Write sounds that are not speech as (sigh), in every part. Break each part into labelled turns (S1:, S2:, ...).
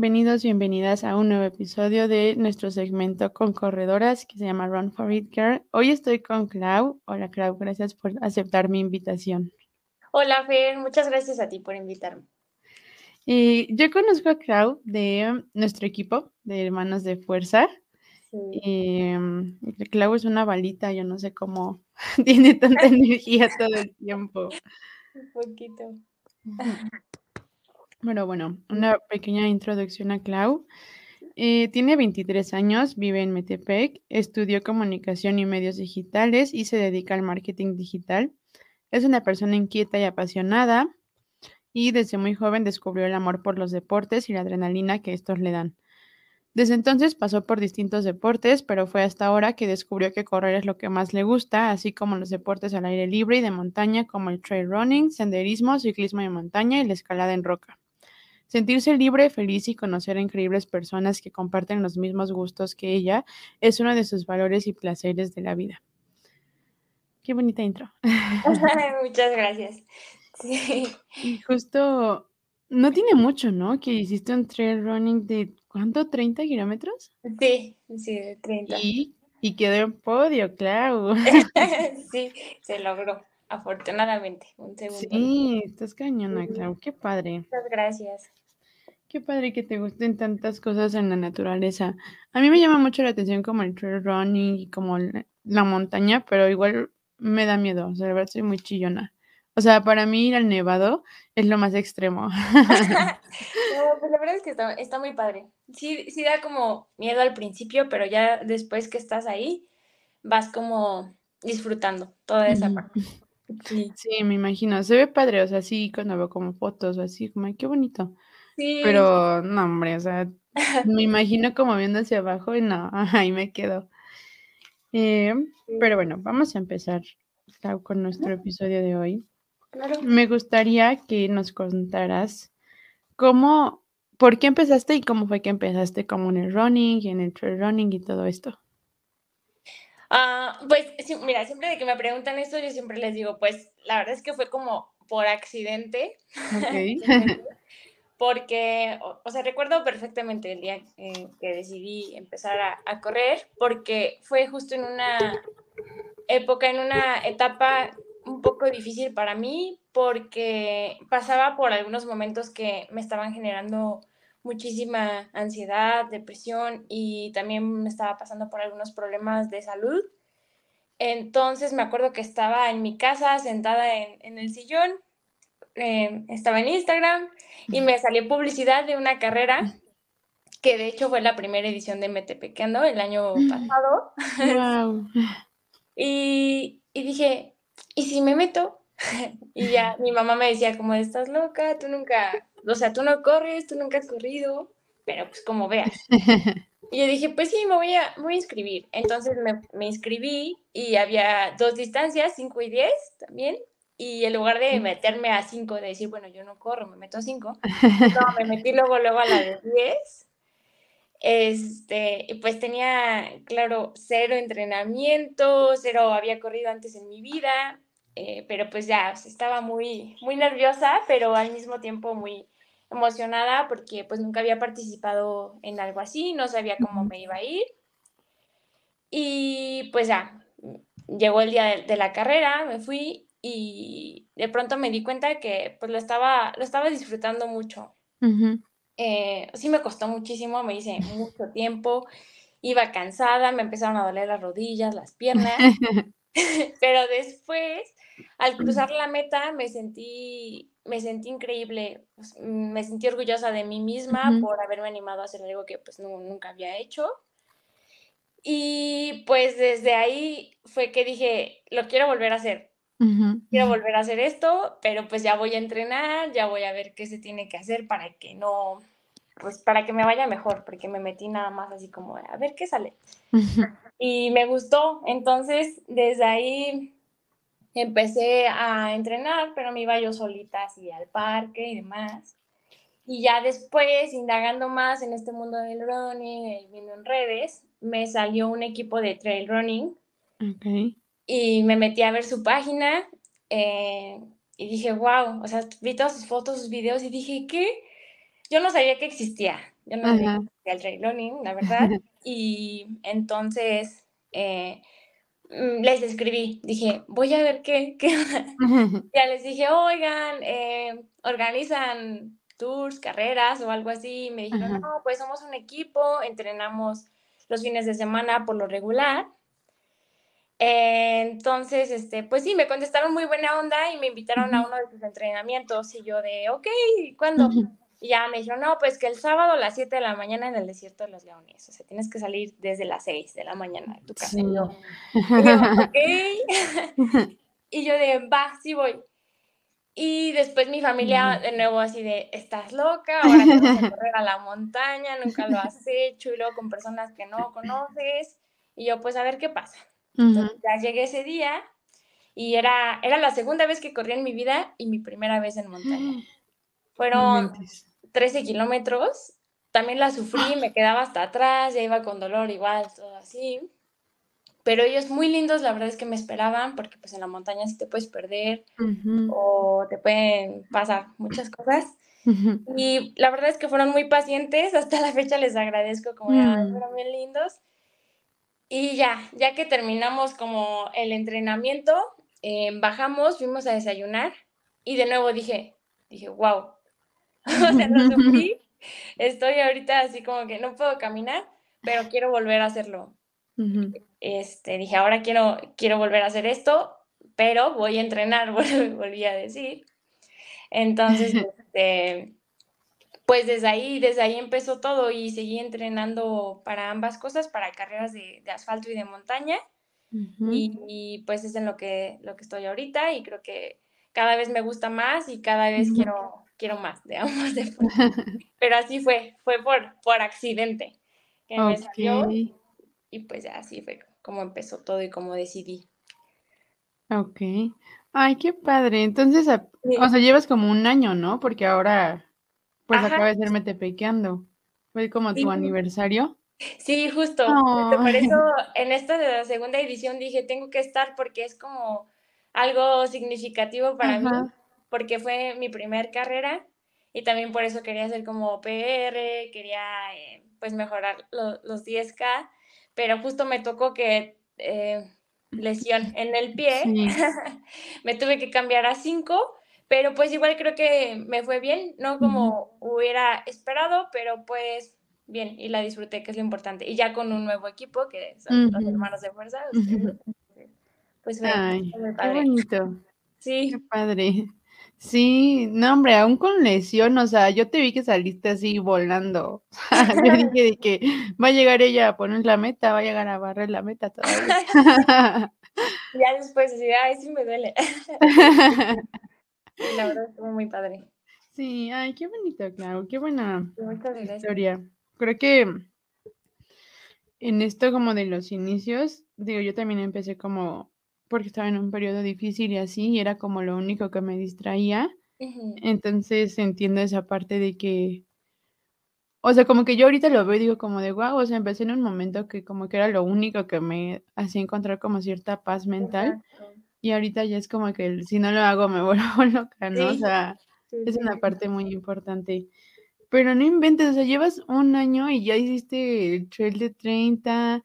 S1: Bienvenidos, bienvenidas a un nuevo episodio de nuestro segmento con corredoras que se llama Run for It Girl. Hoy estoy con Clau. Hola Clau, gracias por aceptar mi invitación.
S2: Hola Fer, muchas gracias a ti por invitarme.
S1: Y yo conozco a Clau de nuestro equipo de Hermanos de Fuerza. Sí. Clau es una balita, yo no sé cómo (laughs) tiene tanta (laughs) energía todo el tiempo.
S2: Un poquito.
S1: Bueno, bueno, una pequeña introducción a Clau. Eh, tiene 23 años, vive en Metepec, estudió comunicación y medios digitales y se dedica al marketing digital. Es una persona inquieta y apasionada y desde muy joven descubrió el amor por los deportes y la adrenalina que estos le dan. Desde entonces pasó por distintos deportes, pero fue hasta ahora que descubrió que correr es lo que más le gusta, así como los deportes al aire libre y de montaña como el trail running, senderismo, ciclismo de montaña y la escalada en roca. Sentirse libre, feliz y conocer a increíbles personas que comparten los mismos gustos que ella es uno de sus valores y placeres de la vida. Qué bonita intro. (laughs)
S2: Muchas gracias. Sí.
S1: Y justo, no tiene mucho, ¿no? Que hiciste un trail running de ¿cuánto? ¿30 kilómetros?
S2: Sí, sí, de 30.
S1: Y, y quedó en podio, claro. (laughs)
S2: sí, se logró, afortunadamente. Un segundo.
S1: Sí, estás cañona, claro. Qué padre.
S2: Muchas gracias.
S1: Qué padre que te gusten tantas cosas en la naturaleza. A mí me llama mucho la atención como el trail running y como la montaña, pero igual me da miedo. O sea, la verdad soy muy chillona. O sea, para mí ir al nevado es lo más extremo. (laughs) (laughs)
S2: no, pues la verdad es que está, muy padre. Sí, sí da como miedo al principio, pero ya después que estás ahí, vas como disfrutando toda esa parte. (laughs)
S1: Sí. sí, me imagino. Se ve padre, o sea, sí, cuando veo como fotos o así, como, ay, qué bonito. Pero no, hombre, o sea, (laughs) me imagino como viendo hacia abajo y no, (laughs) ahí me quedo. Eh, pero bueno, vamos a empezar con nuestro episodio de hoy. Me gustaría que nos contaras cómo, por qué empezaste y cómo fue que empezaste como en el running y en el trail running y todo esto.
S2: Ah, pues mira, siempre de que me preguntan esto, yo siempre les digo, pues la verdad es que fue como por accidente. Okay. (laughs) porque, o, sea, recuerdo perfectamente el día que decidí empezar a, correr, porque fue justo en una época, en una etapa un poco difícil para mí, porque pasaba por algunos momentos que me estaban generando muchísima ansiedad, depresión y también me estaba pasando por algunos problemas de salud. Entonces me acuerdo que estaba en mi casa sentada en, en el sillón Em, estaba en Instagram y me salió publicidad de una carrera que de hecho fue la primera edición de Metepequeando el año pasado. (laughs) y, y dije, ¿y si me meto? (laughs) y ya mi mamá me decía como, estás loca, tú nunca, o sea, tú no corres, tú nunca has corrido, pero pues como veas. (laughs) Y yo dije, pues sí, me voy a, voy a inscribir. Entonces me, me inscribí y había dos distancias, 5 y 10 también y en lugar de meterme a 5, de decir, bueno, yo no corro, me meto a 5, (laughs) no, me metí luego, luego a la de 10. Este, pues tenía, claro, cero entrenamiento, cero había corrido antes en mi vida, eh, pero pues ya estaba muy, muy nerviosa, pero al mismo tiempo muy emocionada porque pues nunca había participado en algo así, no sabía cómo me iba a ir. Y pues ya, llegó el día de la carrera, me fui y de pronto me di cuenta que pues lo estaba, lo estaba disfrutando mucho. Eh, sí me costó muchísimo, me hice mucho tiempo, iba cansada, me empezaron a doler las rodillas, las piernas, (laughs) (laughs) pero después, al cruzar la meta, me sentí, me sentí increíble, pues, me sentí orgullosa de mí misma por haberme animado a hacer algo que pues nunca había hecho. Y pues desde ahí fue que dije, lo quiero volver a hacer quiero volver a hacer esto, pero pues ya voy a entrenar, ya voy a ver qué se tiene que hacer para que no, pues para que me vaya mejor, porque me metí nada más así como a ver qué sale. Y me gustó, entonces desde ahí empecé a entrenar, pero me iba yo solita así al parque y demás. Y ya después, indagando más en este mundo del running, viendo en redes, me salió un equipo de trail running. Okay y me metí a ver su página eh, y dije, wow, o sea, vi todas sus fotos, sus videos y dije, ¿qué? yo no sabía que existía, yo no sabía que existía el trail running, la verdad, (laughs) y entonces eh, mm, les escribí, dije, voy a ver qué, qué (laughs) ya les dije, oigan, eh, organizan tours, carreras o algo así, me dijeron, no, pues somos un equipo, entrenamos los fines de semana por lo regular, entonces, este, pues sí, me contestaron muy buena onda y me invitaron a uno de sus entrenamientos y yo de, ok, ¿cuándo? Y ya me dijeron, no, pues que el sábado a las 7 de la mañana en el desierto de los leones, o sea, tienes que salir desde las 6 de la mañana de tu casa. Y yo, ok. (laughs) y yo de, va, sí voy. Y después mi familia de nuevo así de, estás loca, ahora te vas a (laughs) correr a la montaña, nunca lo has hecho, y luego con personas que no conoces. Y yo, pues a ver qué pasa ya llegué ese día y era, era la segunda vez que corrí en mi vida y mi primera vez en montaña. (gasps) Fueron 13 kilómetros, también la sufrí, (gasps) me quedaba hasta atrás, ya iba con dolor igual, todo así. Pero ellos muy lindos, la verdad es que me esperaban, porque pues en la montaña sí te puedes perder o te pueden pasar muchas cosas. Y la verdad es que fueron muy pacientes, hasta la fecha les agradezco, como mm. fueron bien lindos. Y ya, ya que terminamos como el entrenamiento, eh, bajamos, fuimos a desayunar y de nuevo dije, dije, wow, (laughs) o sea, lo sufrí, estoy ahorita así como que no puedo caminar, pero quiero volver a hacerlo. este, dije, ahora quiero, quiero volver a hacer esto, pero voy a entrenar, (laughs) volví a decir. Entonces, (laughs) este, pues desde ahí, desde ahí empezó todo y seguí entrenando para ambas cosas, para carreras de, asfalto y de montaña. y, pues es en lo que, lo que estoy ahorita y creo que cada vez me gusta más y cada vez quiero, quiero más de ambos Pero así fue, fue por, por accidente que me salió y pues así fue como empezó todo y como decidí.
S1: Ok. Ay, qué padre. Entonces, o sea, llevas como un año, ¿no? Porque ahora pues acaba de ser metepequeando. Fue como tu aniversario.
S2: Sí, justo. Por eso (laughs) en esta segunda edición dije, tengo que estar porque es como algo significativo para mí, porque fue mi primer carrera y también por eso quería hacer como PR, quería eh, pues mejorar los 10K, pero justo me tocó que eh, lesión en el pie, (laughs) me tuve que cambiar a 5 pero pues igual creo que me fue bien, no como hubiera esperado, pero pues bien, y la disfruté, que es lo importante. Y ya con un nuevo equipo, que son los hermanos de fuerza,
S1: pues fue, Ay, Qué bonito. Sí. Qué padre. Sí, no, hombre, aún con lesión, o sea, yo te vi que saliste así volando. (laughs) (laughs) yo dije de que va a llegar ella a poner la meta, va a llegar a barrer la meta todavía. (laughs)
S2: ya después, así, ay, sí me duele. La verdad estuvo muy padre.
S1: Sí, ay, qué bonito, claro, qué buena historia. Creo que en esto como de los inicios, digo, yo también empecé como porque estaba en un periodo difícil y así, y era como lo único que me distraía. Entonces entiendo esa parte de que, o sea, como que yo ahorita lo veo y digo como de, wow, o sea, empecé en un momento que como que era lo único que me hacía encontrar como cierta paz mental. Y ahorita ya es como que si no lo hago me (laughs) vuelvo loca, ¿no? O sea, es una parte muy importante. Pero no inventes, o sea, llevas un año y ya hiciste el trail de 30.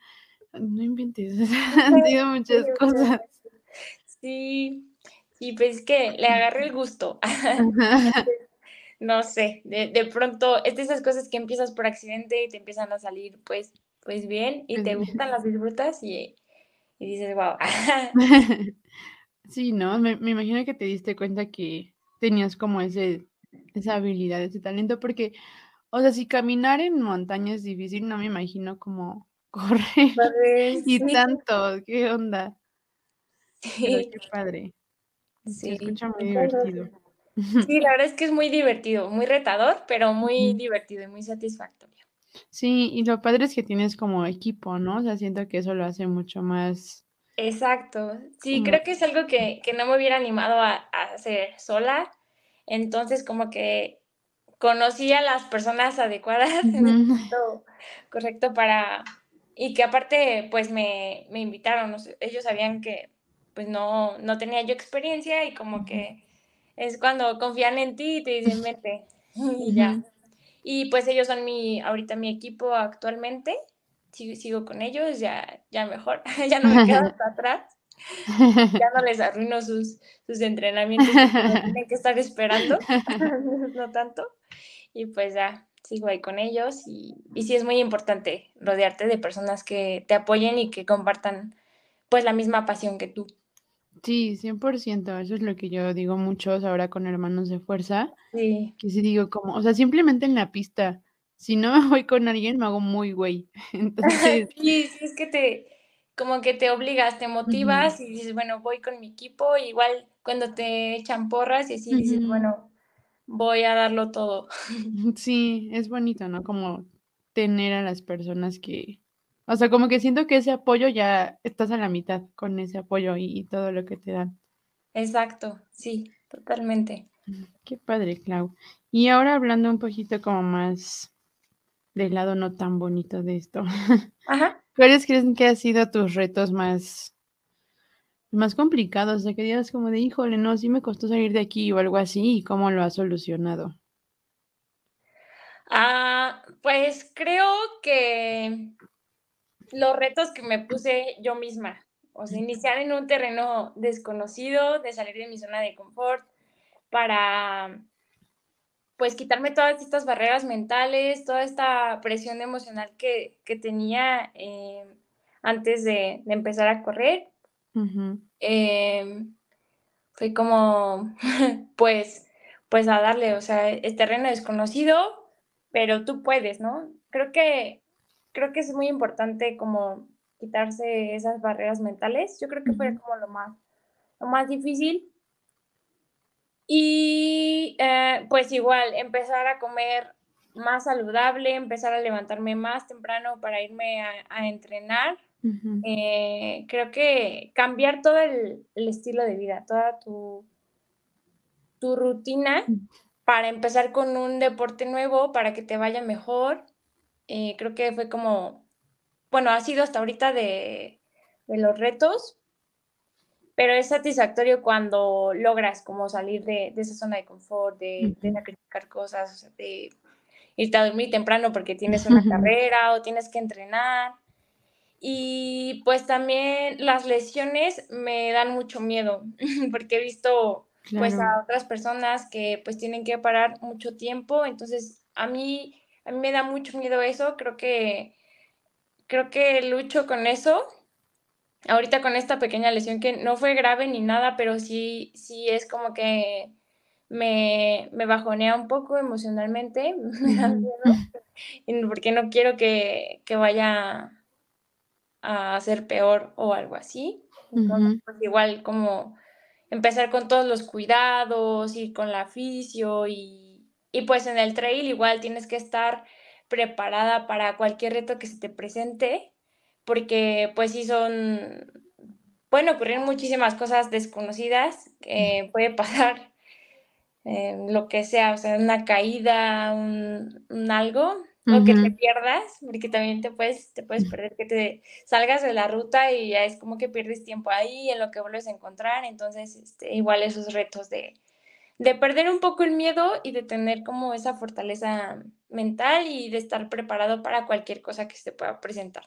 S1: No inventes, (laughs) han sido (laughs) muchas cosas.
S2: Sí, y pues que le agarré el gusto. no sé, de, de, pronto, es de esas cosas que empiezas por accidente y te empiezan a salir pues, pues bien y te gustan, las disfrutas y, y dices, wow.
S1: Sí, ¿no? Me, imagino que te diste cuenta que tenías como ese, esa habilidad, ese talento, porque, o sea, si caminar en montaña es difícil, no me imagino como (laughs) correr y tanto, ¿qué onda? Sí. qué padre. Se escucha muy divertido.
S2: Sí, la (laughs) verdad es que es muy divertido, muy retador, pero muy divertido y muy satisfactorio.
S1: Sí, y lo padre es que tienes como equipo, ¿no? O sea, siento que eso lo hace mucho más
S2: Exacto. Sí, creo que es algo que, no me hubiera animado a, hacer sola. Entonces, como que conocí a las personas adecuadas en el momento correcto para... Y que aparte, pues me, invitaron. ellos sabían que pues no, no tenía yo experiencia y como que es cuando confían en ti y te dicen, vete. (laughs) y ya. Y pues ellos son mi, ahorita mi equipo actualmente. Sigo, sigo con ellos, ya, ya mejor, (laughs) ya no me quedo (laughs) hasta atrás. Ya no les arruino sus, sus entrenamientos, (laughs) tienen que estar esperando, no tanto. Y pues ya, sigo ahí con ellos y, y sí es muy importante rodearte de personas que te apoyen y que compartan pues la misma pasión que tú.
S1: Sí, 100%, eso es lo que yo digo muchos ahora con hermanos de fuerza. Sí. Que sí digo como, o sea, simplemente en la pista, si no me voy con alguien me hago muy güey. (laughs) Entonces... (laughs)
S2: sí, sí, es que te, como que te obligas, te motivas y dices, bueno, voy con mi equipo, igual cuando te echan porras y así dices, bueno, voy a darlo todo. (laughs)
S1: Sí, es bonito, ¿no? Como tener a las personas que, o sea, como que siento que ese apoyo ya estás a la mitad con ese apoyo y, todo lo que te dan.
S2: Exacto, sí, totalmente.
S1: Qué padre, Clau. Y ahora hablando un poquito como más del lado no tan bonito de esto. (laughs) Ajá. ¿Cuáles creen que han sido tus retos más, más complicados? De que digas como de, híjole, no, sí me costó salir de aquí o algo así, ¿y cómo lo has solucionado?
S2: Ah, pues creo que los retos que me puse yo misma, o sea, iniciar en un terreno desconocido, de salir de mi zona de confort, para pues quitarme todas estas barreras mentales, toda esta presión emocional que, tenía eh, antes de, empezar a correr. Em, fue como, (laughs) pues, pues a darle, o sea, es terreno desconocido, pero tú puedes, ¿no? Creo que, creo que es muy importante como quitarse esas barreras mentales. Yo creo que fue como lo más, lo más difícil. Y eh, pues igual, empezar a comer más saludable, empezar a levantarme más temprano para irme a, entrenar. Eh, creo que cambiar todo el, estilo de vida, toda tu, tu rutina para empezar con un deporte nuevo, para que te vaya mejor. Eh, creo que fue como, bueno, ha sido hasta ahorita de, de los retos, pero es satisfactorio cuando logras como salir de, esa zona de confort, de, de sacrificar cosas, de irte a dormir temprano porque tienes una carrera o tienes que entrenar. Y pues también las lesiones me dan mucho miedo (laughs) porque he visto pues a otras personas que pues tienen que parar mucho tiempo, entonces a mí a mí me da mucho miedo eso, creo que creo que lucho con eso ahorita con esta pequeña lesión que no fue grave ni nada, pero sí, sí es como que me, me bajonea un poco emocionalmente, (laughs) porque no quiero que, vaya a ser peor o algo así. Entonces, pues igual como empezar con todos los cuidados y con la fisio y, y pues en el trail igual tienes que estar preparada para cualquier reto que se te presente porque pues sí son, pueden ocurrir muchísimas cosas desconocidas, que puede pasar (laughs) eh, lo que sea, o sea, una caída, un, algo, o que te pierdas, porque también te puedes, te puedes perder, que te salgas de la ruta y ya es como que pierdes tiempo ahí en lo que vuelves a encontrar, entonces este, igual esos retos de, de perder un poco el miedo y de tener como esa fortaleza mental y de estar preparado para cualquier cosa que se pueda presentar.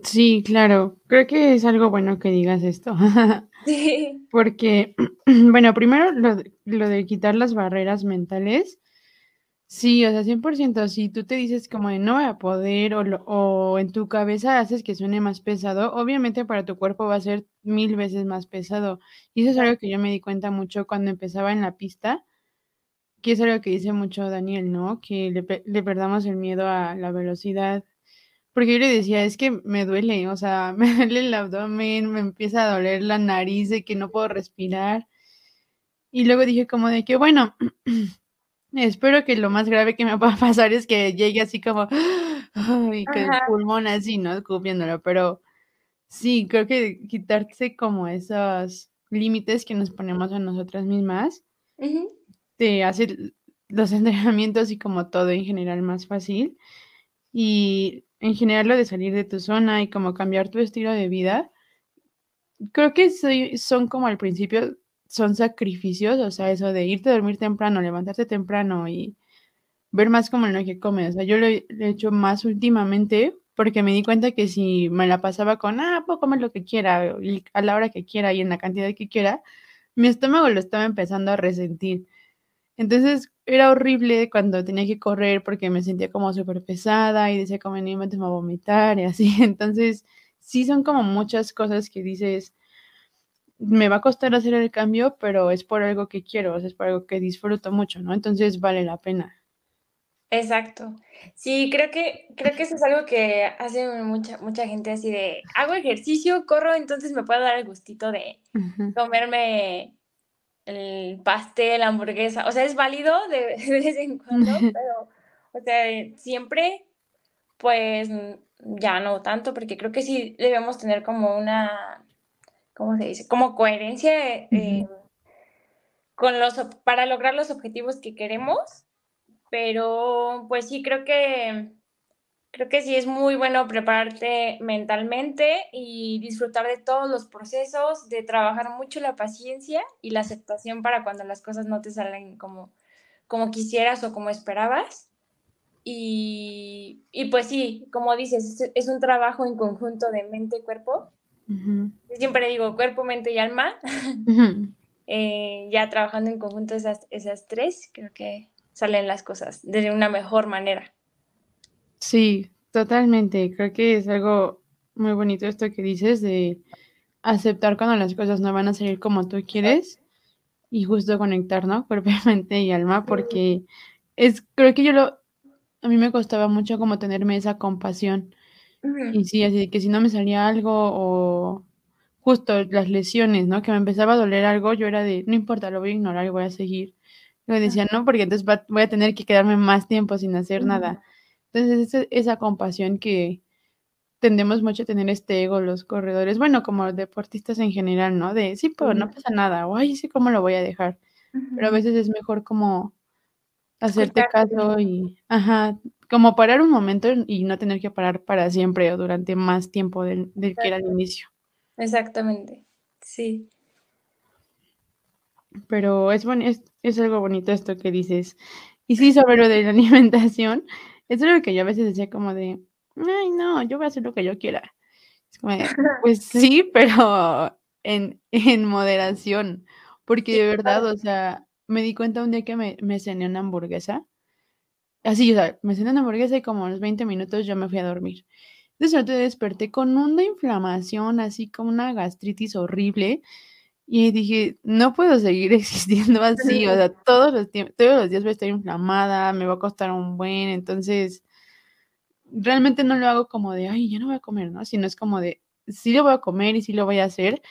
S1: Sí, claro. Creo que es algo bueno que digas esto. (laughs) Sí. Porque, (clears throat) bueno, primero lo, lo de quitar las barreras mentales. Sí, o sea, 100%, si tú te dices como de no voy a poder o, o en tu cabeza haces que suene más pesado, obviamente para tu cuerpo va a ser mil veces más pesado. Y eso es algo que yo me di cuenta mucho cuando empezaba en la pista, que es algo que dice mucho Daniel, ¿no? Que le, le perdamos el miedo a la velocidad, porque yo le decía, es que me duele, o sea, (laughs) me duele el abdomen, me empieza a doler la nariz de que no puedo respirar. Y luego dije como de que, bueno, (clears throat) espero que lo más grave que me (laughs) pueda pasar es que llegue así como, (gasps) ay, que el pulmón así, ¿no? Cubriéndolo, pero sí, creo que quitarse como esos límites que nos ponemos a nosotras mismas, te hace los (laughs) entrenamientos y como todo en general más fácil. Y en general lo de salir de tu zona y como cambiar tu estilo de vida, creo que son como al principio, son sacrificios, o sea, eso de irte a dormir temprano, levantarte temprano y ver más como en lo que come. O sea, yo lo he hecho más últimamente porque me di cuenta que si me la pasaba con, ah, puedo comer lo que quiera, a la hora que quiera y en la cantidad que quiera, mi estómago lo estaba empezando a resentir. Entonces era horrible cuando tenía que correr porque me sentía como súper pesada y decía como ni me a vomitar y así. (laughs) Entonces sí son como muchas cosas que dices, me va a costar hacer el cambio, pero es por algo que quiero, es por algo que disfruto mucho, ¿no? Entonces vale la pena.
S2: Exacto. Sí, creo que, creo que eso es algo que hace mucha, mucha gente así de, hago ejercicio, corro, entonces me puedo dar el gustito de comerme el pastel, la hamburguesa. O sea, es válido de, (laughs) de vez en cuando, (laughs) pero, o sea, siempre, pues ya no tanto, porque creo que sí debemos tener como una, ¿cómo se dice? Como coherencia eh, con los, para lograr los objetivos que queremos pero pues sí, creo que, creo que sí es muy bueno prepararte mentalmente y disfrutar de todos los procesos, de trabajar mucho la paciencia y la aceptación para cuando las cosas no te salen como, como quisieras o como esperabas. Y, pues sí, como dices, es, un trabajo en conjunto de mente y cuerpo. Siempre digo cuerpo, mente y alma. (laughs) Eh, ya trabajando en conjunto esas, esas tres, creo que salen las cosas de una mejor manera.
S1: Sí, totalmente. Creo que es algo muy bonito esto que dices de aceptar cuando las cosas no van a salir como tú quieres y justo conectar, ¿no? (laughs) Cuerpo, mente y alma, porque es, creo que yo lo, a mí me costaba mucho como tenerme esa compasión. Y sí, así que si no me salía algo o justo las lesiones, ¿no? Que me empezaba a doler algo, yo era de, no importa, lo voy a ignorar y voy a seguir. Me decía, no, porque entonces voy a tener que quedarme más tiempo sin hacer nada. Entonces, esa compasión que tendemos mucho a tener este ego los corredores, bueno, como deportistas en general, ¿no? De, sí, pero no pasa nada, o ay, sí, ¿cómo lo voy a dejar? Pero a veces es mejor como hacerte caso y, ajá, como parar un momento y no tener que parar para siempre o durante más tiempo del, del que era el inicio.
S2: Exactamente, sí.
S1: Pero es, es, es algo bonito esto que dices. Y sí, sobre lo de la (laughs) alimentación, es algo que yo a veces decía como de, ay, no, yo voy a hacer lo que yo quiera. Es como pues (laughs) sí, pero en, en moderación, porque de verdad, o sea, me di cuenta un día que me, me cené una hamburguesa, así, o sea, me cené una hamburguesa y como a los 20 minutos yo me fui a dormir. Entonces, yo desperté con una inflamación, así como una gastritis horrible, y dije, no puedo seguir (laughs) existiendo así, o sea, (laughs) todos los, todos los días voy a estar inflamada, me va a costar un buen, entonces realmente no lo hago como de, ay, ya no voy a comer, ¿no? Sino es como de, sí lo voy a comer y sí lo voy a hacer,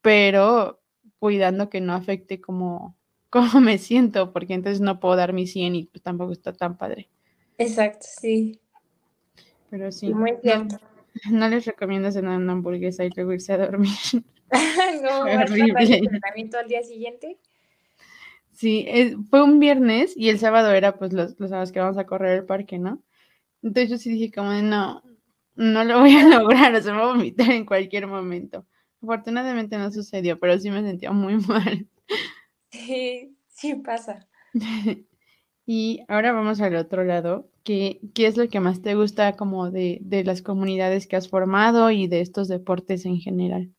S1: pero cuidando que no afecte como, (laughs) como me siento, porque entonces no puedo dar mi 100 y pues tampoco está tan padre.
S2: Exacto, sí.
S1: Pero sí. Muy cierto. No, les recomiendo cenar una hamburguesa y luego irse a dormir. (laughs) no, (laughs)
S2: horrible. entrenamiento al día siguiente?
S1: Sí, fue un viernes y el sábado era pues los, los sábados que vamos a correr el parque, ¿no? Entonces yo sí dije como no, no lo voy a (laughs) lograr, o sea, me voy a vomitar en cualquier momento. Afortunadamente no sucedió, pero sí me sentía muy mal.
S2: Sí, sí pasa.
S1: y ahora vamos al otro lado. ¿Qué, ¿Qué, es lo que más te gusta como de, de las comunidades que has formado y de estos deportes en general?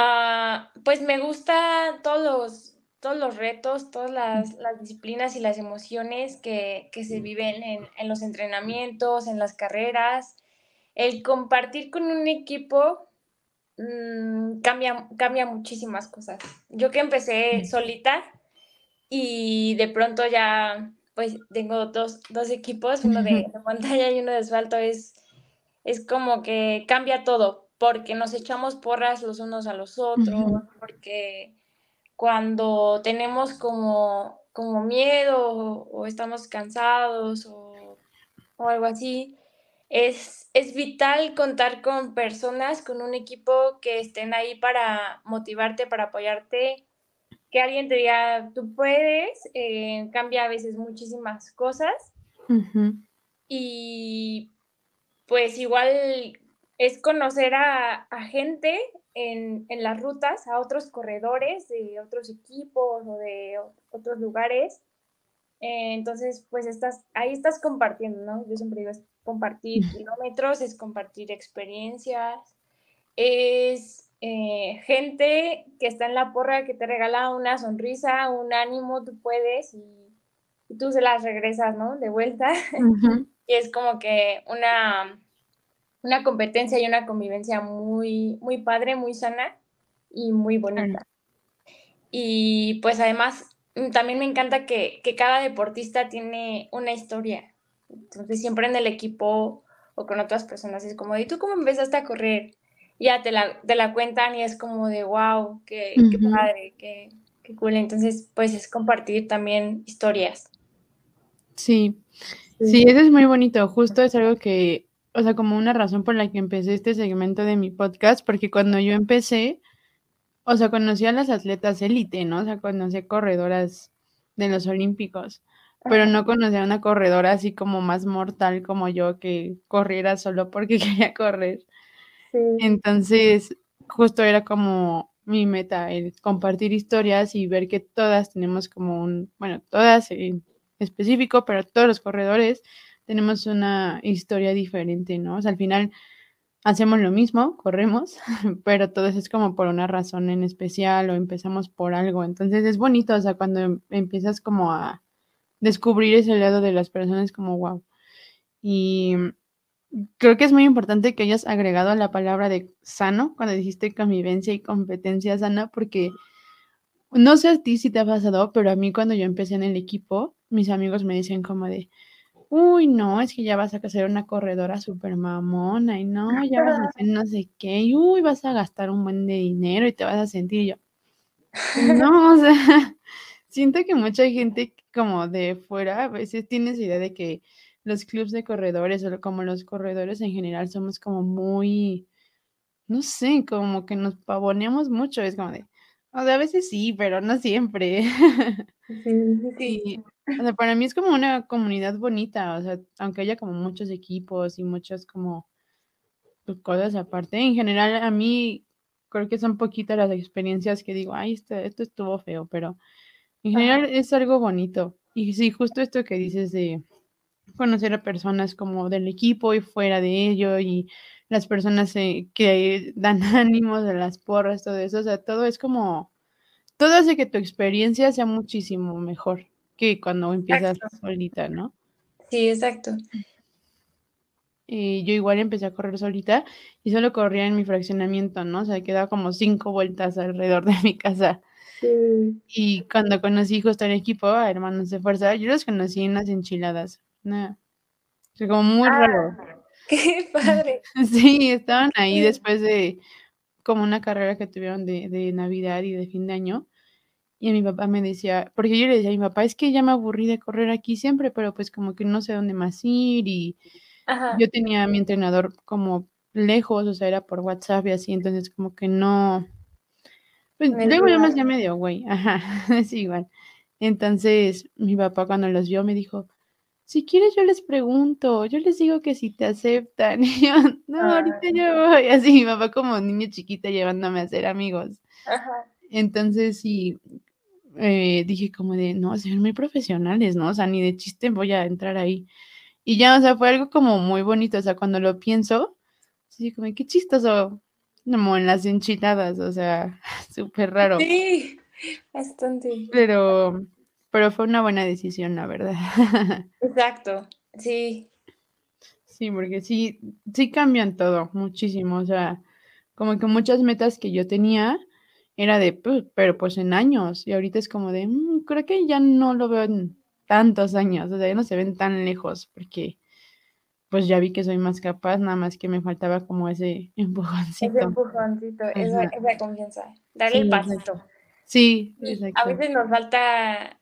S2: Ah, pues me gusta todos los, todos los retos, todas las, disciplinas y las emociones que, se viven en, los entrenamientos, en las carreras. El compartir con un equipo mm, cambia, cambia muchísimas cosas. Yo que empecé solita y de pronto ya pues tengo dos, equipos, uno de, (laughs) de montaña y uno de asfalto, es, es como que cambia todo porque nos echamos porras los unos a los otros, porque cuando tenemos como, como miedo o, estamos cansados o, algo así, es, es, vital contar con personas, con un equipo que estén ahí para motivarte, para apoyarte, que alguien te diga, tú puedes, eh, cambia a veces muchísimas cosas. Y pues igual es conocer a, gente en, las rutas, a otros corredores de otros equipos o de otros lugares Eh, entonces, pues estás, ahí estás compartiendo, ¿no? Yo siempre digo, es compartir (laughs) kilómetros, es compartir experiencias, es eh, gente que está en la porra que te regala una sonrisa, un ánimo, tú puedes y, tú se las regresas, ¿no? De vuelta. (laughs) y es como que una, una competencia y una convivencia muy, muy padre, muy sana y muy bonita. Y pues además mm, también me encanta que, cada deportista tiene una historia. Entonces siempre en el equipo o con otras personas es como, ¿y tú cómo empezaste a correr? Ya te la, te la cuentan y es como de, wow, qué, qué padre, qué, qué cool. Entonces, pues es compartir también historias.
S1: Sí. sí, eso es muy bonito. Justo es algo que, o sea, como una razón por la que empecé este segmento de mi podcast, porque cuando yo empecé, o sea, conocí a las atletas élite, ¿no? O sea, conocí a corredoras de los Olímpicos, pero no conocí a una corredora así como más mortal como yo que corriera solo porque (laughs) quería correr. Entonces, justo era como mi meta, el compartir historias y ver que todas tenemos como un, bueno, todas en específico, pero todos los corredores tenemos una historia diferente, ¿no? O sea, al final hacemos lo mismo, corremos, (laughs) pero todo eso es como por una razón en especial o empezamos por algo. Entonces es bonito, o sea, cuando em, empiezas como a descubrir ese lado de las personas como wow. Y creo que es muy importante que hayas agregado la palabra de sano cuando dijiste convivencia y competencia sana, porque no sé a ti si te ha pasado, pero a mí cuando yo empecé en el equipo, mis amigos me decían como de, uy, no, es que ya vas a hacer una corredora súper mamona y no, ya vas a hacer no sé qué, y uy, vas a gastar un buen de dinero y te vas a sentir yo. (laughs) No, o sea, (laughs) siento que mucha gente como de fuera a veces tiene esa idea de que los clubes de corredores o como los corredores en general somos como muy, no sé, como que nos pavoneamos mucho, es como de, o sea, a veces sí, pero no siempre. (laughs) Sí, sí. O sea, para mí es como una comunidad bonita, o sea, aunque haya como muchos equipos y muchas como pues, cosas aparte, en general a mí creo que son poquitas las experiencias que digo, ay, esto, esto estuvo feo, pero en general es algo bonito. Y sí, justo esto que dices de conocer a personas como del equipo y fuera de ello y las personas eh, que dan (laughs) ánimos de las porras, todo eso, o sea, todo es como, todo hace que tu experiencia sea muchísimo mejor que cuando empiezas solita, ¿no?
S2: Sí, exacto.
S1: Y yo igual empecé a correr solita y solo corría en mi fraccionamiento, ¿no? O sea, quedaba como cinco vueltas alrededor de mi casa. Sí. Y cuando conocí justo el equipo, a Hermanos de Fuerza, yo los conocí en las enchiladas. No. Fue como muy ah, raro. (laughs)
S2: ¡Qué padre! (laughs)
S1: sí, estaban ahí después de como una carrera que tuvieron de, de Navidad y de fin de año. Y mi papá me decía, porque yo le decía a mi papá, es que ya me aburrí de correr aquí siempre, pero pues como que no sé dónde más ir y yo tenía a mi entrenador como lejos, o sea, era por WhatsApp y así, entonces como que no... Pues luego yo me hacía medio güey, (laughs) ajá, es igual. Entonces mi papá cuando los vio me dijo, si quieres yo les pregunto, yo les digo que si te aceptan. (laughs) Y yo, no, ahorita yo voy. Así mi papá como niño chiquita llevándome a hacer amigos. Ajá. Entonces sí, eh, dije como de, no, ser muy profesionales, ¿no? O sea, ni de chiste voy a entrar ahí. Y ya, o sea, fue algo como muy bonito, o sea, cuando lo pienso, sí, como, qué chistoso, como en las enchiladas, o sea, (laughs) súper raro.
S2: Sí, bastante.
S1: Pero, pero fue una buena decisión, la verdad. (laughs)
S2: Exacto, sí.
S1: Sí, porque sí, sí cambian todo muchísimo, o sea, como que muchas metas que yo tenía, era de, pues, pero pues en años, y ahorita es como de, mm, creo que ya no lo veo en tantos años, o sea, ya no se ven tan lejos, porque pues ya vi que soy más capaz, nada más que me faltaba como ese empujoncito. (laughs)
S2: Ese empujoncito, esa, esa, confianza, darle el pasito.
S1: Sí,
S2: exacto. A veces nos falta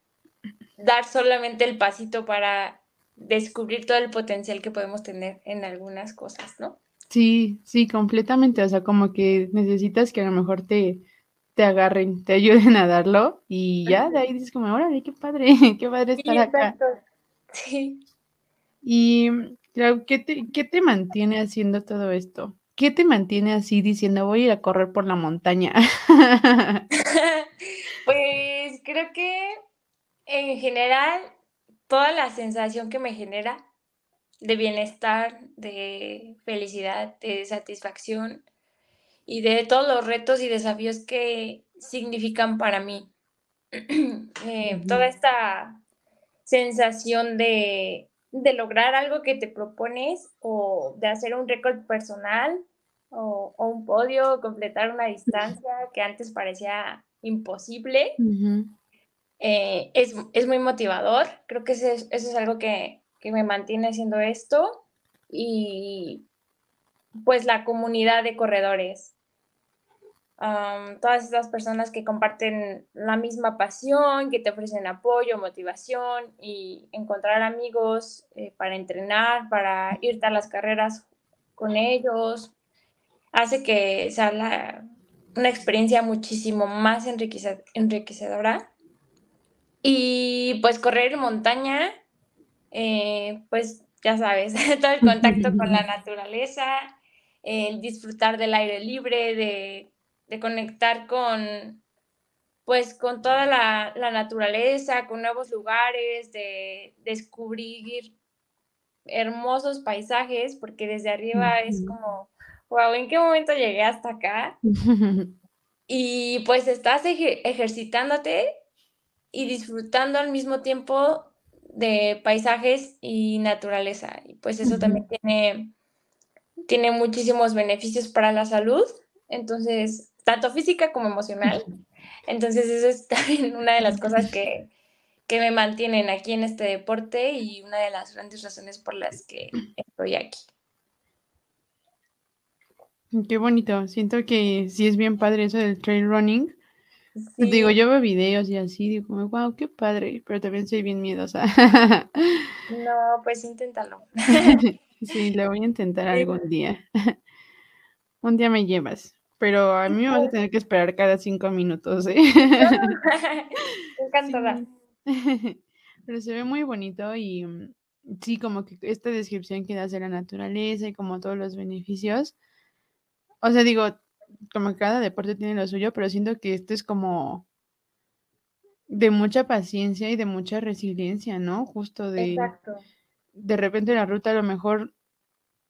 S2: dar solamente el pasito para descubrir todo el potencial que podemos tener en algunas cosas, ¿no?
S1: Sí, sí, completamente, o sea, como que necesitas que a lo mejor te te agarren, te ayuden a darlo y ya de ahí dices como, órale, qué padre, (laughs) qué padre estar acá.
S2: Sí.
S1: Y ¿qué te, ¿qué te mantiene haciendo todo esto? ¿Qué te mantiene así diciendo voy a ir a correr por la montaña? (laughs) (laughs)
S2: pues creo que en general toda la sensación que me genera de bienestar, de felicidad, de satisfacción y de todos los retos y desafíos que significan para mí. (clears throat) Eh, toda esta sensación de, lograr algo que te propones o de hacer un récord personal o, un podio, completar una distancia que antes parecía imposible, eh, es, muy motivador. Creo que eso es, algo que, que, me mantiene haciendo esto y pues la comunidad de corredores todas estas personas que comparten la misma pasión, que te ofrecen apoyo, motivación y encontrar amigos eh, para entrenar, para irte a las carreras con ellos, hace que sea una experiencia muchísimo más enriquecedora. Y pues correr en montaña, eh, pues ya sabes, (laughs) todo el contacto con la (laughs) naturaleza, el disfrutar del aire libre, de de conectar con, pues, con toda la, naturaleza, con nuevos lugares, de descubrir hermosos paisajes, porque desde arriba es como, wow, ¿en qué momento llegué hasta acá? (laughs) y pues estás ejercitándote y disfrutando al mismo tiempo de paisajes y naturaleza. Y pues eso también tiene, tiene muchísimos beneficios para la salud. Entonces, tanto física como emocional. Entonces eso es (laughs) también una de las cosas (laughs) que, me mantienen aquí en este deporte y una de las grandes razones por las que estoy aquí.
S1: Qué bonito. Siento que sí es bien padre eso del trail running. Digo, yo veo videos y así, digo, wow, qué padre, pero también soy bien miedosa.
S2: No, pues inténtalo. (laughs)
S1: Sí, lo voy a (laughs) intentar algún día. Un día me llevas. Pero a mí me vas a tener que esperar cada cinco minutos, ¿eh? (laughs)
S2: Encantada.
S1: Pero se ve muy bonito y mm, sí, como que esta descripción que das de la naturaleza y como todos los beneficios. O sea, digo, como cada deporte tiene lo suyo, pero siento que esto es como de mucha paciencia y de mucha resiliencia, ¿no? Justo de... Exacto. De repente la ruta a lo mejor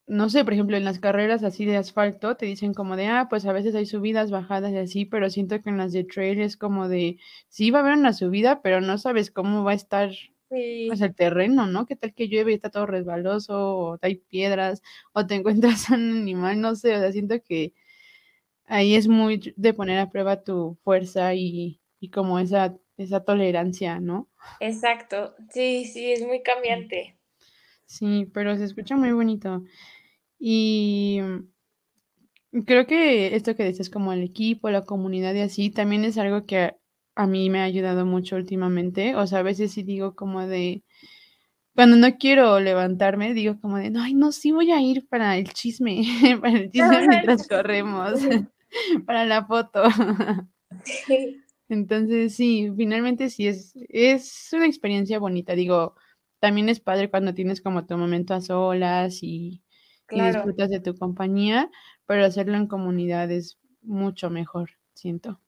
S1: no sé, por ejemplo, en las carreras así de asfalto te dicen como de, ah, pues a veces hay subidas, bajadas y así, pero siento que en las de trail es como de, sí va a haber una subida, pero no sabes cómo va a estar pues, el terreno, ¿no? ¿Qué tal que llueve y está todo resbaloso, o hay piedras, o te (laughs) encuentras un animal, no sé, o sea, siento que ahí es muy de poner a prueba tu fuerza y, y como esa, esa tolerancia, ¿no?
S2: Exacto, sí, sí, es muy cambiante.
S1: Sí, pero se escucha muy bonito. Y creo que esto que dices como el equipo, la comunidad y así, también es algo que a mí me ha ayudado mucho últimamente. O sea, a veces sí digo como de, cuando no quiero levantarme, digo como de, ay, no, sí voy a ir para el chisme, (laughs) para el chisme mientras corremos, (laughs) (laughs) para la foto. (laughs) Entonces, sí, finalmente sí es, es una experiencia bonita. Digo, también es padre cuando tienes como tu momento a solas y y disfrutas de tu compañía, pero hacerlo en comunidad es mucho mejor, siento.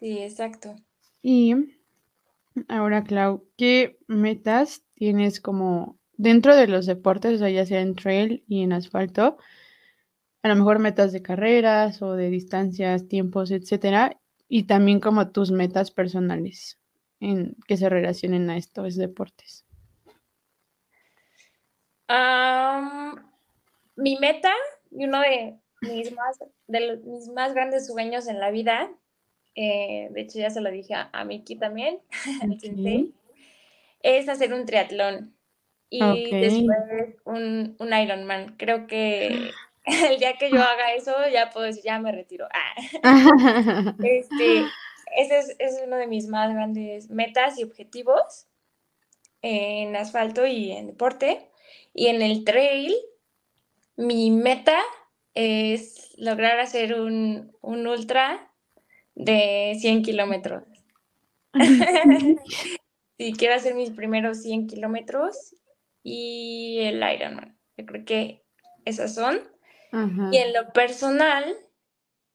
S2: Sí, exacto.
S1: Y ahora, Clau, ¿qué metas tienes como dentro de los deportes, o sea, ya sea en trail y en asfalto? A lo mejor metas de carreras o de distancias, tiempos, etcétera, y también como tus metas personales en que se relacionen a estos deportes.
S2: Mi meta y uno de mis más, de mis más grandes sueños en la vida, eh, de hecho ya se lo dije a, Miki también, (laughs) es hacer un triatlón y después un, un Ironman. Creo que (laughs) el día que yo haga eso ya puedo decir, ya me retiro. Ah. (laughs) este, ese es, es, uno de mis más grandes metas y objetivos en asfalto y en deporte. Y en el trail, mi meta es lograr hacer un, ultra de 100 kilómetros. (laughs) sí, quiero hacer mis primeros 100 kilómetros y el Ironman. Yo creo que esas son. Y en lo personal,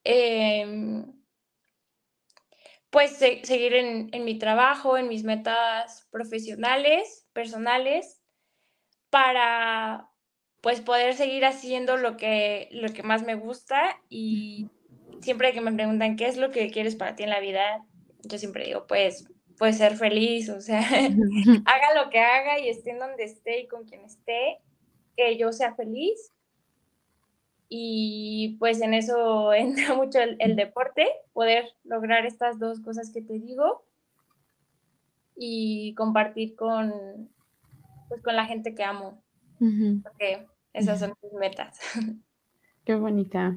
S2: em, pues seguir en, en, mi trabajo, en mis metas profesionales, personales, para pues poder seguir haciendo lo que, lo que más me gusta y siempre que me preguntan qué es lo que quieres para ti en la vida, yo siempre digo, pues, pues ser feliz, o sea, (laughs) haga lo que haga y esté en donde esté y con quien esté, que yo sea feliz. Y pues en eso (laughs) entra mucho el, deporte, poder lograr estas dos cosas que te digo y compartir con, pues, con la gente que amo. Porque esas son mis metas. (laughs)
S1: Qué bonita.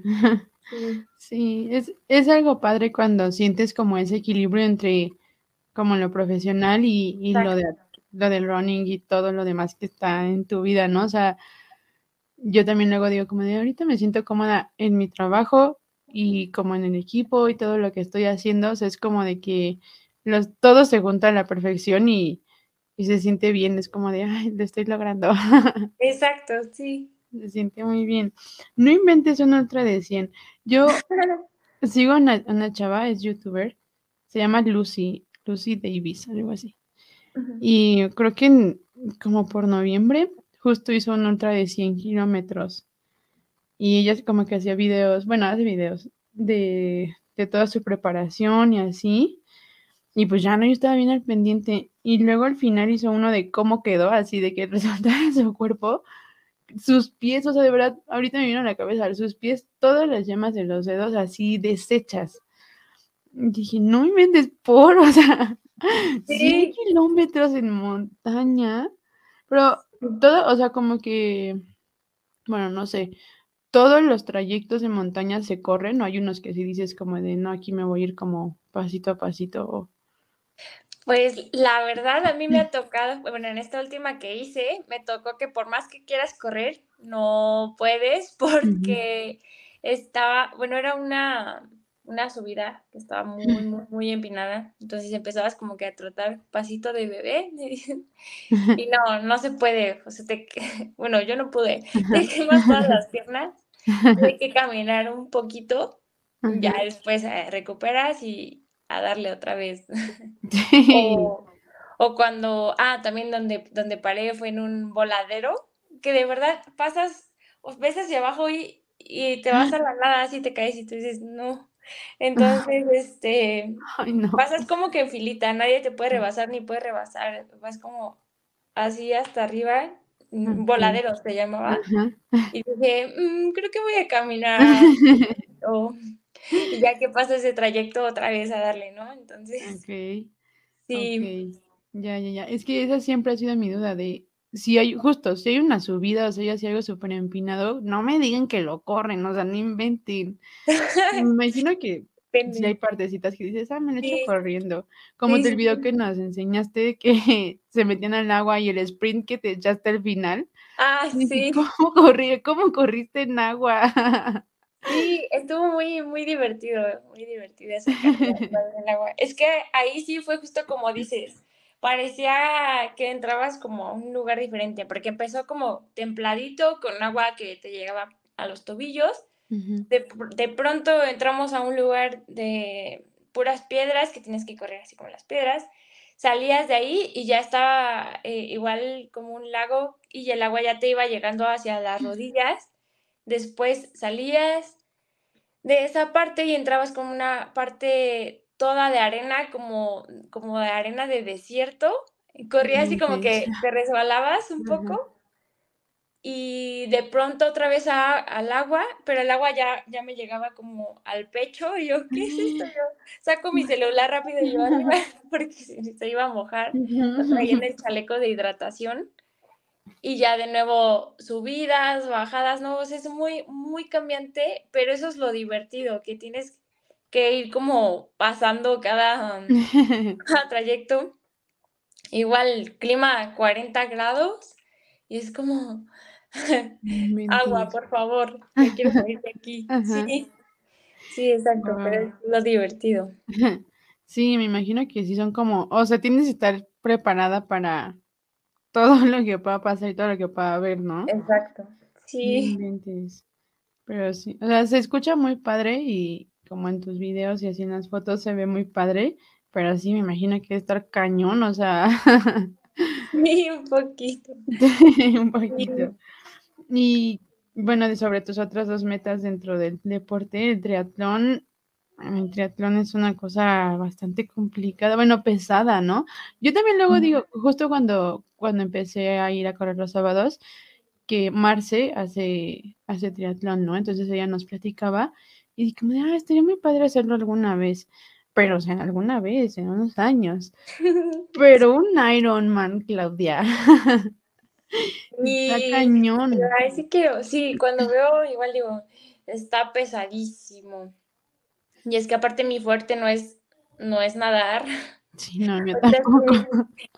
S1: Sí, es, es, algo padre cuando sientes como ese equilibrio entre como lo profesional y, lo, de, lo del running y todo lo demás que está en tu vida, ¿no? O sea, yo también luego digo como de ahorita me siento cómoda en mi trabajo y como en el equipo y todo lo que estoy haciendo, o sea, es como de que los, todo se junta a la perfección y, y se siente bien, es como de, ay, lo estoy logrando. (laughs)
S2: Exacto, sí
S1: se siente muy bien. No inventes una ultra de 100. Yo (laughs) sigo a una, chava, es youtuber, se llama Lucy, Lucy Davis, algo así. Y creo que como por noviembre, justo hizo una ultra de 100 kilómetros. Y ella como que hacía videos, bueno, hace videos de, de toda su preparación y así. Y pues ya no, yo estaba bien al pendiente. Y luego al final hizo uno de cómo quedó, así de que (laughs) de su cuerpo sus pies, o sea, de verdad, ahorita me vino a la cabeza, sus pies, todas las yemas de los dedos así deshechas. dije, no me vendes por, (laughs) o sea, 100 kilómetros en montaña, pero todo, o sea, como que, bueno, no sé, todos los trayectos de montaña se corren, no hay unos que si dices como de, no, aquí me voy a ir como pasito a pasito.
S2: Pues la verdad a mí me ha tocado, bueno, en esta última que hice, me tocó que por más que quieras correr, no puedes (laughs) porque estaba, bueno, era una, una subida que estaba muy, muy, muy empinada. Entonces empezabas como que a trotar pasito de bebé. (laughs) Y no, no se puede. O sea, te, (laughs) bueno, yo no pude. (laughs) Dejé más todas las piernas. Tuve que caminar un poquito. Ya después eh, recuperas y, a darle otra vez. o, cuando, ah, también donde, donde paré fue en un voladero, que de verdad pasas, ves hacia abajo y, y te vas a la nada, así te caes y tú dices, no. Entonces, este, (laughs) pasas como que en filita, nadie te puede rebasar ni puede rebasar, vas como así hasta arriba, mm, voladero se llamaba, y dije, mm, creo que voy a (laughs) caminar. o, y ya que pasa ese trayecto otra vez a darle, ¿no? Entonces.
S1: Sí. Ya, ya, ya. Es que esa siempre ha sido mi duda de si hay, justo, si hay una subida o sea, si hay algo súper empinado, no me digan que lo corren, o sea, no inventen. me (laughs) imagino que si hay partecitas que dices, ah, me lo he hecho corriendo. Como te el video que nos enseñaste que (laughs) se metían al agua y el sprint que te echaste al final.
S2: Ah, (laughs) sí.
S1: ¿Cómo, corrí, ¿Cómo corriste en agua?
S2: Sí, estuvo muy, muy divertido, muy divertido esa agua. Es que ahí sí fue justo como dices, parecía que entrabas como a un lugar diferente, porque empezó como templadito, con agua que te llegaba a los tobillos. de, de, pronto entramos a un lugar de puras piedras, que tienes que correr así como las piedras. Salías de ahí y ya estaba eh, igual como un lago y el agua ya te iba llegando hacia las rodillas Después salías de esa parte y entrabas como una parte toda de arena, como, como de arena de desierto. Corrías y como que te resbalabas un poco. Y de pronto otra vez al agua, pero el agua ya, ya me llegaba como al pecho. Y yo, ¿qué es esto? Yo saco mi celular rápido y yo (laughs) (laughs) porque se, iba a mojar. En el (laughs) chaleco de hidratación y ya de nuevo subidas, bajadas, no, es muy, muy cambiante, pero eso es lo divertido, que tienes que ir como pasando cada, (laughs) trayecto. Igual clima 40 grados y es como (laughs) agua, por favor, me quiero salir de aquí. (laughs) Sí, sí, exacto, pero es lo divertido.
S1: Sí, me imagino que sí son como, o sea, tienes que estar preparada para todo lo que pueda pasar y todo lo que pueda haber, ¿no?
S2: Exacto. Sí.
S1: Pero sí, o sea, se escucha muy padre y como en tus videos y así en las fotos se ve muy padre, pero sí me imagino que debe estar cañón, o sea. (laughs)
S2: Sí, un poquito. (laughs)
S1: un poquito. Y bueno, sobre tus otras dos metas dentro del deporte, el triatlón, el triatlón es una cosa bastante complicada, bueno, pesada, ¿no? Yo también luego digo, justo cuando, cuando empecé a ir a correr los sábados, que Marce hace, hace triatlón, ¿no? Entonces ella nos platicaba y como de, ah, estaría muy padre hacerlo alguna vez, pero o sea, alguna vez, en unos años. (laughs) Pero un Ironman, Claudia. (laughs)
S2: está cañón. sí cuando veo, igual digo, está pesadísimo. Y es que aparte mi fuerte no es, no es nadar.
S1: Sí, no, yo (laughs) tampoco.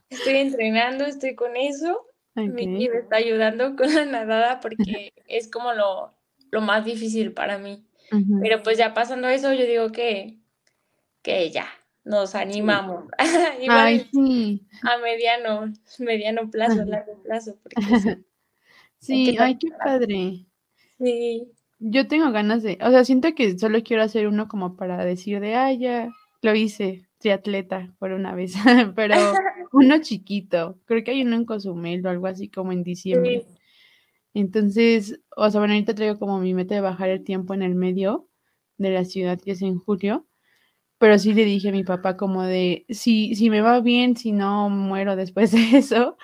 S2: Estoy, entrenando, estoy con eso. Mi equipo está ayudando con la nadada porque es como lo, lo más difícil para mí. Pero pues ya pasando eso, yo digo que, que ya, nos animamos. (laughs) Igual a mediano, mediano plazo, largo plazo.
S1: sí, (laughs) ay, qué padre. Sí. Yo tengo ganas de, o sea, siento que solo quiero hacer uno como para decir de, ay, ya lo hice, triatleta por una vez, (laughs) pero uno chiquito, creo que hay uno en Cozumel o algo así como en diciembre. Entonces, o sea, bueno, ahorita traigo como mi meta de bajar el tiempo en el medio de la ciudad, que es en julio, pero sí le dije a mi papá como de, si, si me va bien, si no muero después (laughs) de eso,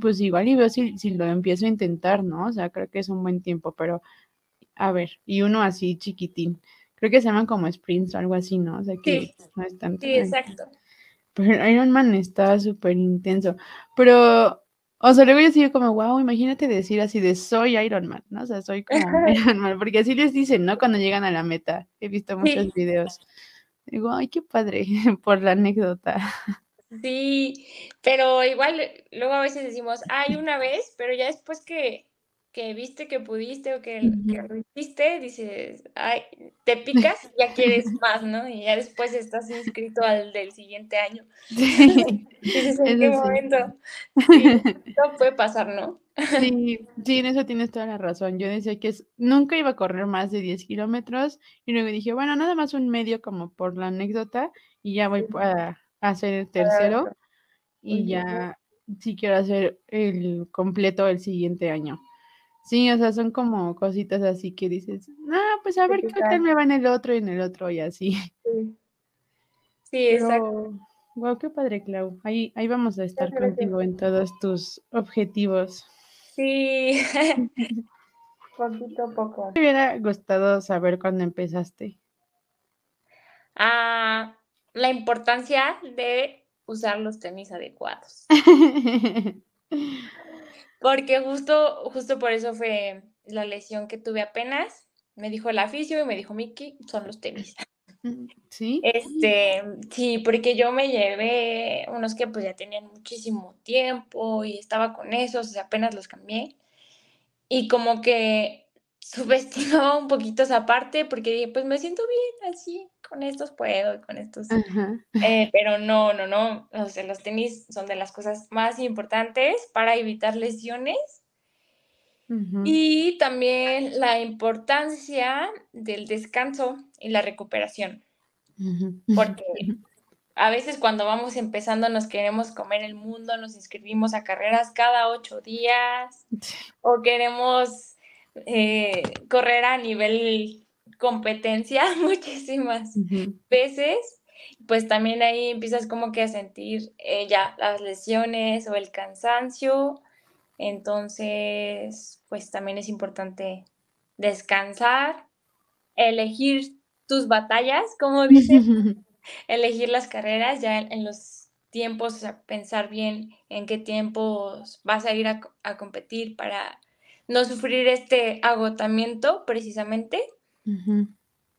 S1: pues igual y veo si, si lo empiezo a intentar, ¿no? O sea, creo que es un buen tiempo, pero a ver, y uno así chiquitín. Creo que se llaman como sprints o algo así, ¿no? O sea que no es tanto.
S2: Sí, exacto.
S1: Pero Iron Man está súper intenso. Pero, o sea, luego yo sigo como, wow, imagínate decir así de soy Iron Man, ¿no? O sea, soy como Iron Man, porque así les dicen, ¿no? Cuando llegan a la meta. He visto muchos videos. Digo, ay, qué padre, (laughs) por la anécdota.
S2: Sí, pero igual luego a veces decimos, ay, una vez, pero ya después que, que viste que pudiste o que, lo hiciste, dices, ay, te (laughs) picas, ya quieres más, ¿no? Y ya después estás inscrito al del siguiente año. (laughs) dices, ¿en qué momento? no (laughs) puede pasar, ¿no?
S1: Sí, sí, en eso tienes toda la razón. Yo decía que nunca iba a correr más de 10 kilómetros y luego dije, bueno, nada más un medio como por la anécdota y ya voy a hacer el tercero y ya sí quiero hacer el completo el siguiente año. Sí, o sea, son como cositas así que dices, ah, pues a ver qué tal me va en el otro y en el otro y así.
S2: Sí, exacto.
S1: Wow, qué padre, Clau. Ahí, ahí vamos a estar contigo en todos tus objetivos.
S2: Sí, (laughs) (laughs) poquito a poco.
S1: Me hubiera gustado saber cuándo empezaste.
S2: Ah, la importancia de usar los tenis adecuados. (laughs) Porque justo, justo por eso fue la lesión que tuve apenas. Me dijo el aficio y me dijo Miki, son los tenis.
S1: Mm, sí.
S2: Este, sí, porque yo me llevé unos que pues ya tenían muchísimo tiempo y estaba con esos, o sea, apenas los cambié. Y como que (laughs) subestimaba un poquito esa parte porque dije, pues me siento bien así, con estos puedo, con estos. Eh, pero no, no, no. O sea, los tenis son de las cosas más importantes para evitar lesiones. Y también la importancia del descanso y la recuperación. Porque (laughs) a veces cuando vamos empezando nos queremos comer el mundo, nos inscribimos a carreras cada ocho días o queremos eh, correr a nivel competencia (laughs) muchísimas veces, pues también ahí empiezas como que a sentir eh, ya las lesiones o el cansancio. Entonces, pues también es importante descansar, elegir tus batallas, como (laughs) dicen, elegir las carreras ya en, los tiempos, o sea, pensar bien en qué tiempos vas a ir a, a competir para no sufrir este agotamiento precisamente.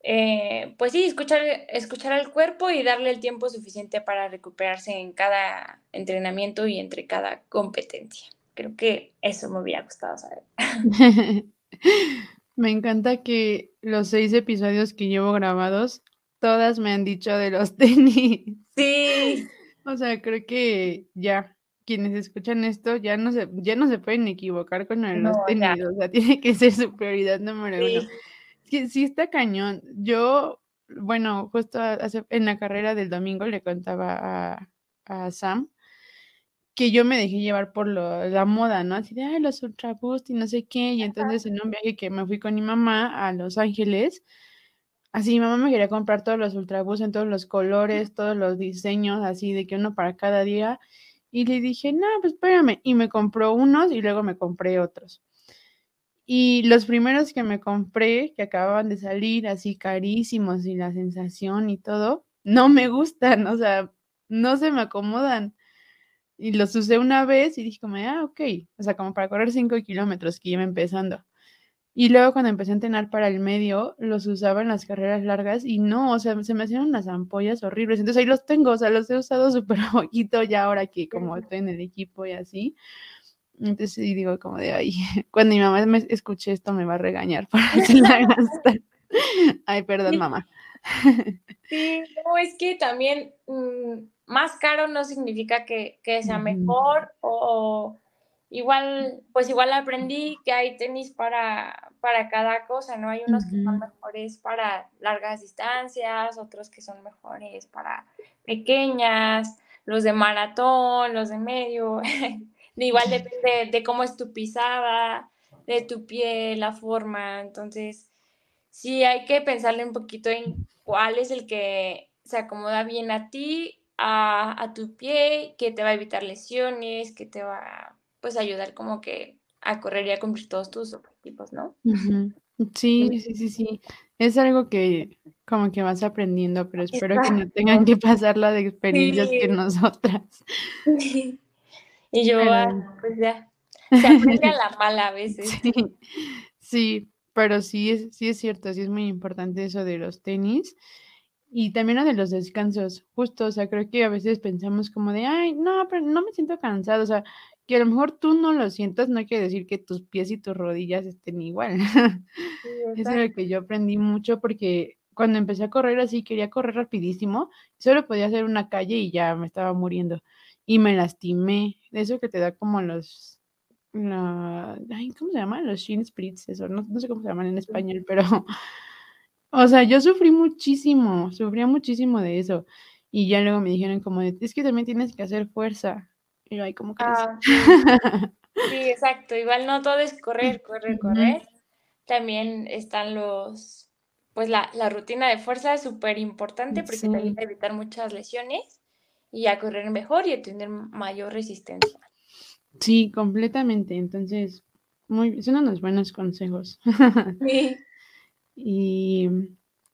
S2: Eh, pues sí, escuchar, escuchar al cuerpo y darle el tiempo suficiente para recuperarse en cada entrenamiento y entre cada competencia. Creo que eso me hubiera gustado saber. (laughs)
S1: me encanta que los seis episodios que llevo grabados, todas me han dicho de los (laughs) tenis.
S2: Sí.
S1: O sea, creo que ya quienes escuchan esto ya no se, ya no se pueden equivocar con los tenis. O sea, (laughs) tiene que ser su prioridad número uno. Sí, sí está cañón. Yo bueno, justo en la carrera del domingo le contaba a, Sam que yo me dejé llevar por la moda, ¿no? Así de, ay, los Ultra Boost y no sé qué. Y entonces en un viaje que me fui con mi mamá a Los Ángeles, así mi mamá me quería comprar todos los Ultra Boost en todos los colores, todos los diseños, así de que uno para cada día. Y le dije, no, pues espérame. Y me compró unos y luego me compré otros. Y los primeros que me compré, que acababan de salir así carísimos y la sensación y todo, no me gustan, o sea, no se me acomodan. Y los usé una vez y dije como, ah, ok, o sea, como para correr 5 kilómetros que iba empezando. Y luego cuando empecé a entrenar para el medio, los usaba en las carreras largas y no, o sea, se me hacían unas ampollas horribles. Entonces ahí los tengo, o sea, los he usado (laughs) súper poquito ya ahora que como estoy en el equipo y así. Entonces sí digo como de, ay, (laughs) cuando mi mamá me escuche esto me va a regañar por (laughs) la gastar. Ay, perdón, mamá.
S2: Sí, no, es que también mm, más caro no significa que, sea mejor o, igual, pues igual aprendí que hay tenis para, para cada cosa, ¿no? Hay unos que son mejores para largas distancias, otros que son mejores para pequeñas, los de maratón, los de medio. (laughs) igual depende de cómo es tu pisada, de tu pie, la forma. Entonces, sí hay que pensarle un poquito en cuál es el que se acomoda bien a ti, a, tu pie, que te va a evitar lesiones, que te va pues a ayudar como que a correr y a cumplir todos tus objetivos, ¿no?
S1: Sí, sí, sí, sí. Es algo que como que vas aprendiendo, pero espero que no tengan que pasar la de experiencias que nosotras. (laughs)
S2: Y yo, ah, pues ya, se aprende a la (laughs) mala a veces.
S1: Sí, pero sí es, sí es cierto, sí es muy importante eso de los tenis. Y también lo de los descansos, justo, o sea, creo que a veces pensamos como de, ay, no, pero no me siento cansado, o sea, que a lo mejor tú no lo sientas, no quiere decir que tus pies y tus rodillas estén igual. Eso (laughs) es lo que yo aprendí mucho porque cuando empecé a correr así, quería correr rapidísimo, solo podía hacer una calle y ya me estaba muriendo. Y me lastimé, de eso que te da como los, ay, ¿cómo se llama? Los shin sprints, eso, no, no sé cómo se llaman en español, pero, (laughs) o sea, yo sufrí muchísimo, sufría muchísimo de eso. Y ya luego me dijeron como, es que también tienes que hacer fuerza. Y yo, ay, ¿cómo crees? Ah,
S2: sí. exacto. Igual no todo es correr, correr, (laughs) correr. También están los, pues la, rutina de fuerza es súper importante porque te ayuda a evitar muchas lesiones y a correr mejor y a tener mayor resistencia.
S1: Sí, completamente. Entonces, muy, son unos buenos consejos. (laughs) Sí. y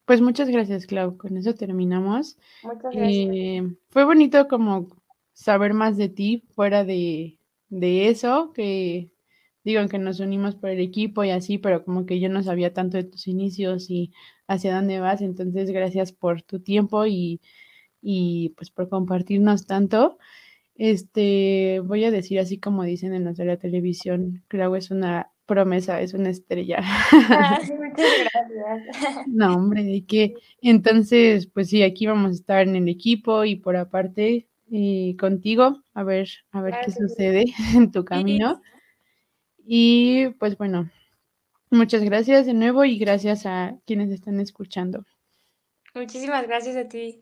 S1: pues muchas gracias, Clau. Con eso terminamos. Muchas gracias. Eh, fue bonito como saber más de ti fuera de, eso, que digo que nos unimos por el equipo y así, pero como que yo no sabía tanto de tus inicios y hacia dónde vas, entonces gracias por tu tiempo y, y pues por compartirnos tanto. Este, voy a decir así como dicen en la televisión, Clau es una promesa, es una estrella.
S2: Ah, (laughs) muchas gracias.
S1: No, hombre, de que entonces, pues sí, aquí vamos a estar en el equipo y por aparte, y contigo, a ver, a ver qué sucede (laughs) en tu camino. Y pues bueno, muchas gracias de nuevo y gracias a quienes están escuchando.
S2: Muchísimas gracias a ti.